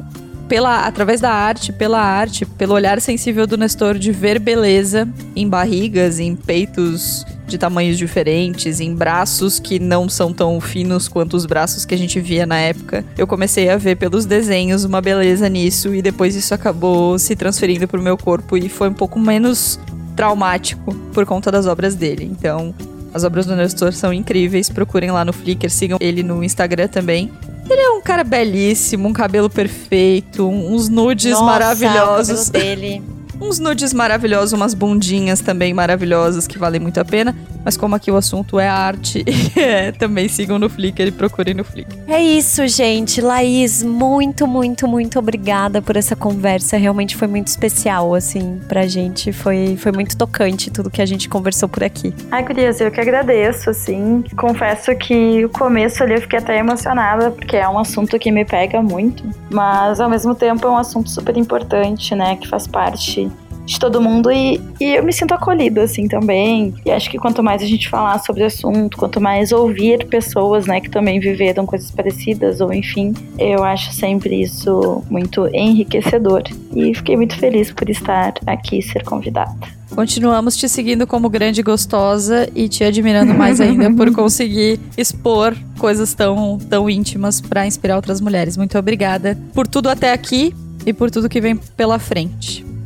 Speaker 1: pela, através da arte, pela arte, pelo olhar sensível do Nestor de ver beleza em barrigas, em peitos de tamanhos diferentes, em braços que não são tão finos quanto os braços que a gente via na época. Eu comecei a ver pelos desenhos uma beleza nisso e depois isso acabou se transferindo pro meu corpo e foi um pouco menos traumático por conta das obras dele. Então, as obras do Nestor são incríveis, procurem lá no Flickr, sigam ele no Instagram também. Ele é um cara belíssimo, um cabelo perfeito, uns nudes
Speaker 3: Nossa,
Speaker 1: maravilhosos.
Speaker 3: o cabelo dele.
Speaker 1: Uns nudes maravilhosos, umas bundinhas também maravilhosas que valem muito a pena. Mas como aqui o assunto é arte, é, também sigam no Flickr e procurem no Flickr.
Speaker 3: É isso, gente. Laís, muito, muito, muito obrigada por essa conversa. Realmente foi muito especial, assim, pra gente. Foi, foi muito tocante tudo que a gente conversou por aqui.
Speaker 2: Ai, Gurias, eu que agradeço, assim. Confesso que o começo ali eu fiquei até emocionada, porque é um assunto que me pega muito. Mas, ao mesmo tempo, é um assunto super importante, né? Que faz parte de todo mundo e, e eu me sinto acolhida, assim, também. E acho que quanto mais a gente falar sobre o assunto, quanto mais ouvir pessoas, né, que também viveram coisas parecidas, ou enfim, eu acho sempre isso muito enriquecedor. E fiquei muito feliz por estar aqui e ser convidada.
Speaker 1: Continuamos te seguindo como grande gostosa e te admirando mais ainda por conseguir expor coisas tão, tão íntimas para inspirar outras mulheres. Muito obrigada por tudo até aqui e por tudo que vem pela frente.